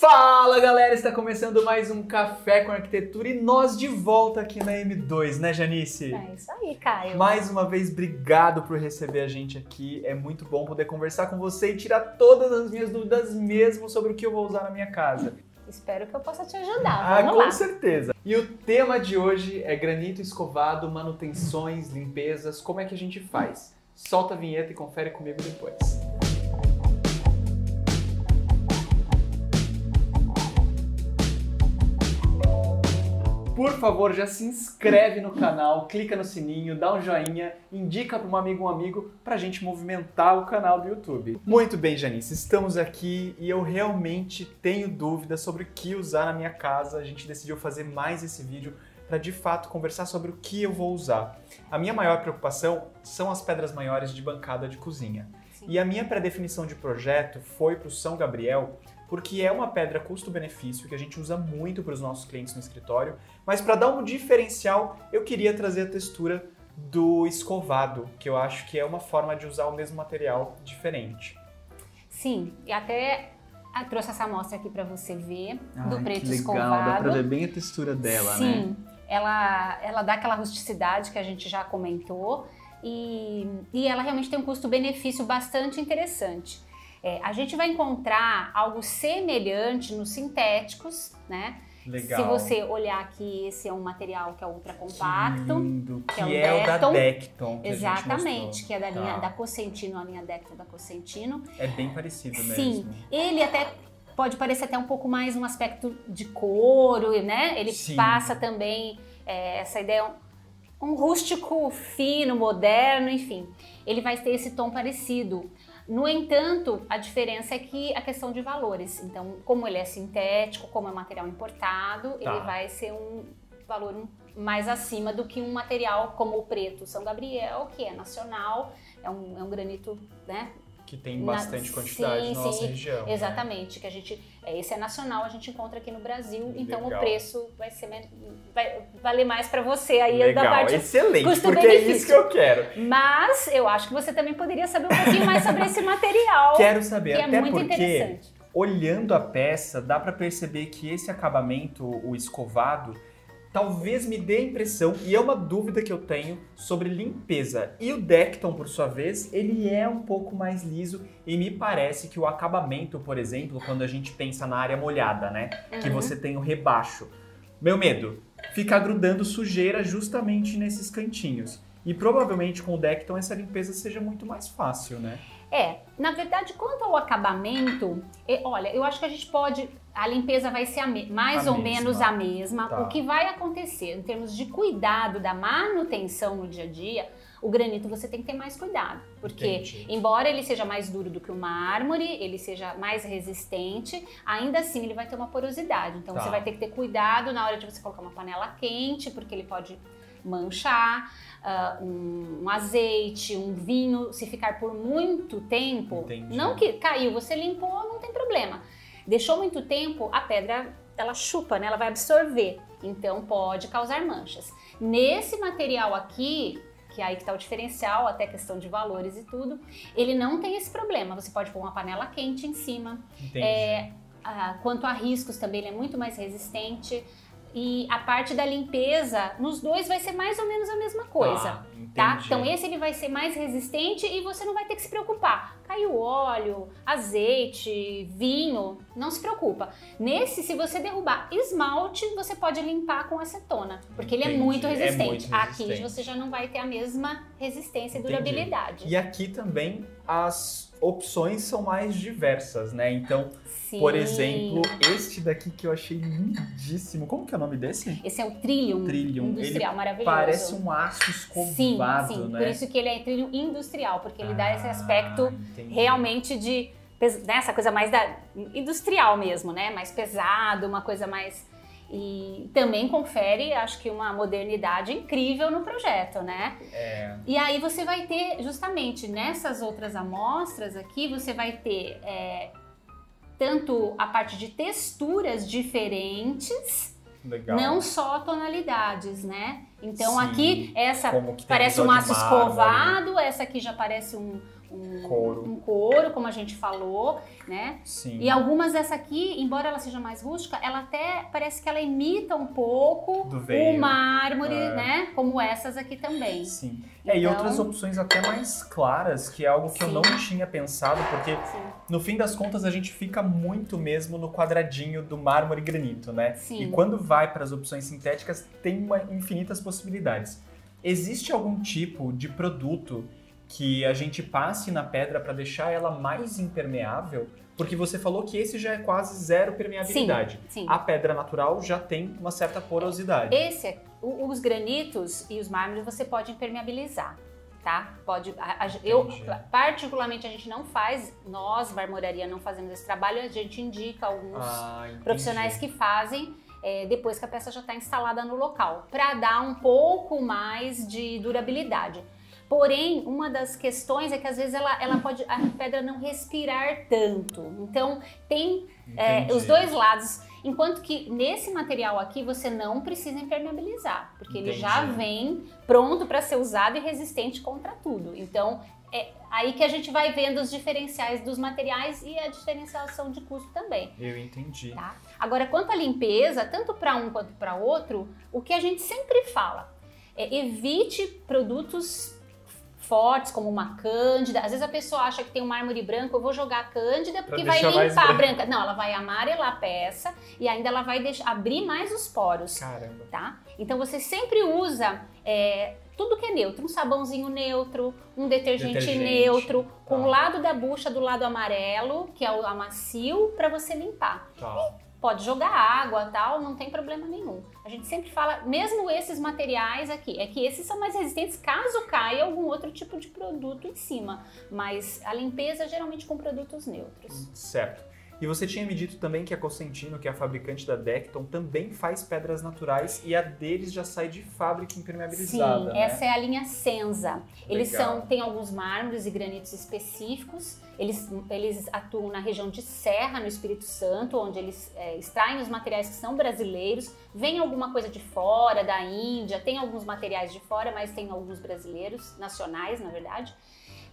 Fala galera, está começando mais um Café com Arquitetura e nós de volta aqui na M2, né Janice? É isso aí, Caio. Mais uma vez, obrigado por receber a gente aqui. É muito bom poder conversar com você e tirar todas as minhas dúvidas mesmo sobre o que eu vou usar na minha casa. Espero que eu possa te ajudar. Ah, Vamos com lá. certeza. E o tema de hoje é granito escovado, manutenções, limpezas, como é que a gente faz? Solta a vinheta e confere comigo depois. Por favor, já se inscreve no canal, clica no sininho, dá um joinha, indica para um amigo um amigo para a gente movimentar o canal do YouTube. Muito bem, Janice, estamos aqui e eu realmente tenho dúvidas sobre o que usar na minha casa. A gente decidiu fazer mais esse vídeo para de fato conversar sobre o que eu vou usar. A minha maior preocupação são as pedras maiores de bancada de cozinha. Sim. E a minha pré-definição de projeto foi para o São Gabriel, porque é uma pedra custo-benefício que a gente usa muito para os nossos clientes no escritório, mas para dar um diferencial, eu queria trazer a textura do escovado, que eu acho que é uma forma de usar o mesmo material diferente. Sim, e até ah, trouxe essa amostra aqui para você ver do Ai, preto que legal, escovado. dá pra ver bem a textura dela, Sim, né? ela, ela dá aquela rusticidade que a gente já comentou e, e ela realmente tem um custo-benefício bastante interessante. É, a gente vai encontrar algo semelhante nos sintéticos, né? Legal. Se você olhar aqui, esse é um material que é ultra Que compacto. lindo, que, que é o é, o da Decton. Decton. que Exatamente, que é da linha Tá. da Cosentino, a linha Decton da Cosentino. É bem parecido mesmo. Sim, ele até pode parecer até um pouco mais um aspecto de couro, né? Ele Sim. passa também é, essa ideia um, um rústico fino, moderno, enfim. Ele vai ter esse tom parecido. No entanto, a diferença é que a questão de valores. Então, como ele é sintético, como é material importado, Tá. ele vai ser um valor mais acima do que um material como o preto São Gabriel, que é nacional, é um, é um granito, né? Que tem Na- bastante quantidade sim, na nossa sim, região. né? Exatamente, que a gente, esse é nacional, a gente encontra aqui no Brasil, então Legal. o preço vai ser vai valer mais para você aí Legal, da parte. excelente, porque é isso que eu quero. Mas eu acho que você também poderia saber um pouquinho mais sobre esse material, Quero saber, que é até muito porque interessante. olhando a peça, dá pra perceber que esse acabamento, o escovado, talvez me dê a impressão, e é uma dúvida que eu tenho, sobre limpeza. E o Decton, por sua vez, ele é um pouco mais liso e me parece que o acabamento, por exemplo, quando a gente pensa na área molhada, né? Que Uhum. você tem o rebaixo. Meu medo, ficar grudando sujeira justamente nesses cantinhos. E provavelmente com o Decton essa limpeza seja muito mais fácil, né? É, na verdade, quanto ao acabamento, e- olha, eu acho que a gente pode. A limpeza vai ser mais A ou mesma. menos a mesma. Tá. O que vai acontecer em termos de cuidado da manutenção no dia a dia, o granito você tem que ter mais cuidado. Porque, Entendi. embora ele seja mais duro do que o mármore, ele seja mais resistente, ainda assim ele vai ter uma porosidade. Então Tá. você vai ter que ter cuidado na hora de você colocar uma panela quente, porque ele pode manchar, ah, um, um azeite, um vinho, se ficar por muito tempo, Entendi. não que caiu, você limpou, não tem problema. Deixou muito tempo, a pedra ela chupa, né? Ela vai absorver, então pode causar manchas. Nesse material aqui, que é aí que está o diferencial, até questão de valores e tudo, ele não tem esse problema. Você pode pôr uma panela quente em cima, Entendi. é, ah, quanto a riscos também, ele é muito mais resistente. E a parte da limpeza, nos dois vai ser mais ou menos a mesma coisa. Tá, Tá? entendi. Então esse ele vai ser mais resistente e você não vai ter que se preocupar. Caiu óleo, azeite, vinho, não se preocupa. Nesse, se você derrubar esmalte, você pode limpar com acetona, porque ele é Entendi, muito é resistente. muito Aqui resistente. você já não vai ter a mesma resistência e Entendi. durabilidade. E aqui também as opções são mais diversas, né? Então, Sim. por exemplo, este daqui que eu achei lindíssimo. Como que é o nome desse? Esse é o Trillium, Trillium. industrial, maravilhoso. Parece um aço Sim, escovado, sim. né? Por isso que ele é trilho industrial, porque ele dá esse aspecto Ah, entendi. realmente de né, essa coisa mais da, industrial mesmo, né? Mais pesado, uma coisa mais e também confere, acho que uma modernidade incrível no projeto, né? É, E aí você vai ter justamente nessas outras amostras aqui você vai ter é, tanto a parte de texturas diferentes, legal. não só tonalidades, né? Então Sim, aqui essa parece um aço escovado, essa aqui já parece um, um Couro. um couro, como a gente falou, né? Sim. E algumas dessa aqui, embora ela seja mais rústica, ela até parece que ela imita um pouco o mármore, É. né? Como essas aqui também. Sim. É, e Então- outras opções até mais claras, que é algo que eu Sim. não tinha pensado, porque Sim. no fim das contas a gente fica muito mesmo no quadradinho do mármore e granito, né? Sim. E quando vai para as opções sintéticas, tem uma, infinitas possibilidades. Existe algum tipo de produto que a gente passe na pedra para deixar ela mais impermeável? Porque você falou que esse já é quase zero permeabilidade. Sim. A pedra natural já tem uma certa porosidade. Esse, é- os granitos e os mármores você pode impermeabilizar, tá? Pode. a- a- eu, particularmente, a gente não faz, nós, marmoraria, não fazemos esse trabalho, a gente indica alguns Ah, profissionais que fazem é, depois que a peça já está instalada no local, para dar um pouco mais de durabilidade. Porém, uma das questões é que às vezes ela, ela pode a pedra não respirar tanto. Então tem é, Entendi. os dois lados. Enquanto que nesse material aqui você não precisa impermeabilizar, porque ele já Entendi. vem pronto para ser usado e resistente contra tudo. Então é aí que a gente vai vendo os diferenciais dos materiais e a diferenciação de custo também. Eu entendi. Tá? Agora, quanto à limpeza, tanto para um quanto para outro, o que a gente sempre fala é evite produtos fortes, como uma cândida. Às vezes a pessoa acha que tem um mármore branco, eu vou jogar a cândida porque vai limpar a branca. Não, ela vai amarelar a peça e ainda ela vai deixar, abrir mais os poros, Caramba. tá? Então você sempre usa é, tudo que é neutro, um sabãozinho neutro, um detergente, Detergente, neutro, com tá. o lado da bucha do lado amarelo, que é o amacio, para você limpar Tá. Pode jogar água tal, não tem problema nenhum. A gente sempre fala, mesmo esses materiais aqui, é que esses são mais resistentes caso caia algum outro tipo de produto em cima, mas a limpeza geralmente com produtos neutros. Certo. E você tinha me dito também que a Cosentino, que é a fabricante da Decton, também faz pedras naturais e a deles já sai de fábrica impermeabilizada, Sim, né? essa é a linha Senza. Eles Legal. são, tem alguns mármores e granitos específicos. Eles, eles atuam na região de Serra, no Espírito Santo, onde eles é, extraem os materiais que são brasileiros. Vem alguma coisa de fora, da Índia, tem alguns materiais de fora, mas tem alguns brasileiros, nacionais, na verdade.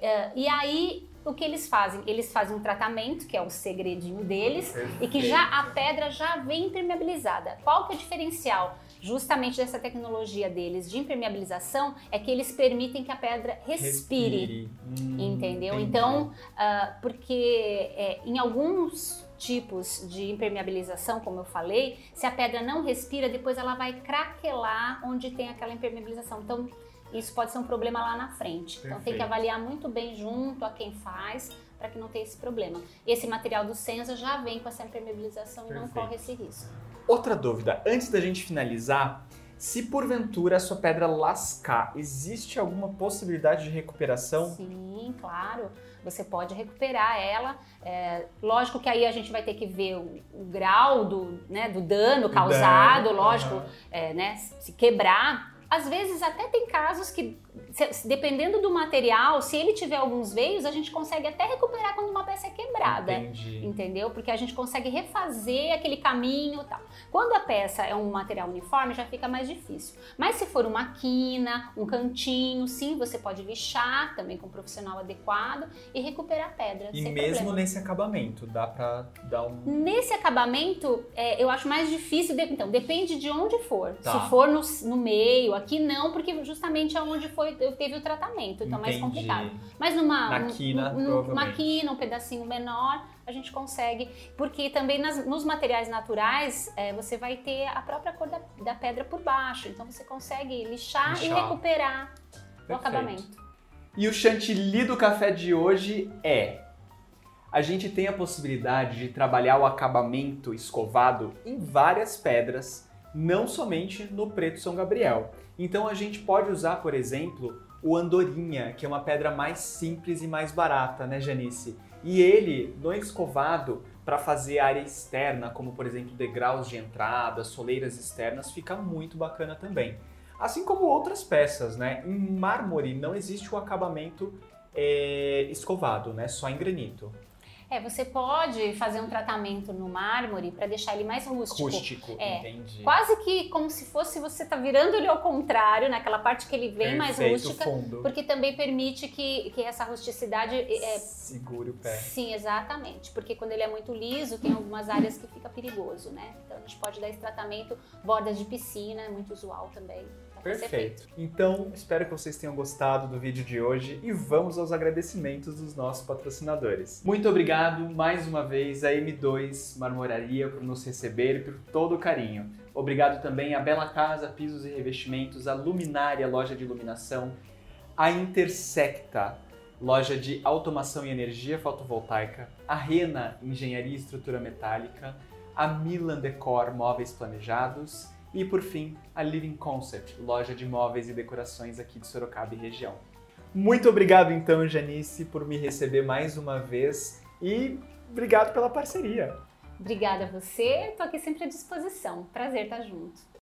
É, e aí, o que eles fazem? Eles fazem um tratamento, que é o segredinho deles, e que já a pedra já vem impermeabilizada. Qual que é o diferencial? Justamente dessa tecnologia deles de impermeabilização é que eles permitem que a pedra respire. Hum, Entendeu? entendi. Então, ah, porque é, em alguns tipos de impermeabilização, como eu falei, se a pedra não respira, depois ela vai craquelar onde tem aquela impermeabilização. Então, isso pode ser um problema lá na frente. Então, tem que Perfeito. avaliar muito bem junto a quem faz para que não tenha esse problema. Esse material do Senza já vem com essa impermeabilização e não Perfeito. corre esse risco. Outra dúvida, antes da gente finalizar, se porventura a sua pedra lascar, existe alguma possibilidade de recuperação? Sim, claro. Você pode recuperar ela. É, lógico que aí a gente vai ter que ver o, o grau do, né, do dano causado, dano, lógico, aham. é, né, se quebrar. Às vezes até tem casos que, se- dependendo do material, se ele tiver alguns veios, a gente consegue até recuperar quando uma peça é quebrada. Entendi. Entendeu? Porque a gente consegue refazer aquele caminho e tal. Quando a peça é um material uniforme, já fica mais difícil. Mas se for uma quina, um cantinho, sim, você pode lixar também com um profissional adequado e recuperar a pedra. E sem mesmo problema. nesse acabamento, dá pra dar um. Nesse acabamento, é, eu acho mais difícil. de- então, depende de onde for. Tá. Se for no, no meio, aqui não, porque justamente é onde foi, eu teve o tratamento, então é mais Entendi. complicado. Mas numa Na um- quina, um- um pedacinho menor, a gente consegue. Porque também nas- nos materiais naturais, é, você vai ter a própria cor da, da pedra por baixo. Então você consegue lixar, e Lixar. recuperar o Perfeito. acabamento. E o chantilly do café de hoje é: a gente tem a possibilidade de trabalhar o acabamento escovado em várias pedras, não somente no preto São Gabriel. Então a gente pode usar, por exemplo, o andorinha, que é uma pedra mais simples e mais barata, né, Janice? E ele, no escovado, para fazer área externa, como por exemplo degraus de entrada, soleiras externas, fica muito bacana também. Assim como outras peças, né? Em mármore não existe o acabamento é, escovado, né? Só em granito. É, você pode fazer um tratamento no mármore para deixar ele mais rústico. Rústico, É. entendi. Quase que como se fosse você tá virando ele ao contrário, naquela parte que ele vem mais Perfeito, rústica, fundo. porque também permite que, que essa rusticidade é, Segure o pé. Sim, exatamente. Porque quando ele é muito liso, tem algumas áreas que fica perigoso, né? Então a gente pode dar esse tratamento, bordas de piscina, é muito usual também. Dá pra ser feito. Perfeito. Então, espero que vocês tenham gostado do vídeo de hoje e vamos aos agradecimentos dos nossos patrocinadores. Muito obrigado mais uma vez a M2 Marmoraria por nos receber e por todo o carinho. Obrigado também à Bela Casa Pisos e Revestimentos, à Luminária Loja de Iluminação, a Intersecta Loja de Automação e Energia Fotovoltaica, a Rena Engenharia e Estrutura Metálica, a Milan Decor Móveis Planejados e, por fim, a Living Concept, loja de móveis e decorações aqui de Sorocaba e região. Muito obrigado então, Janice, por me receber mais uma vez e obrigado pela parceria. Obrigada a você, tô aqui sempre à disposição. Prazer estar junto.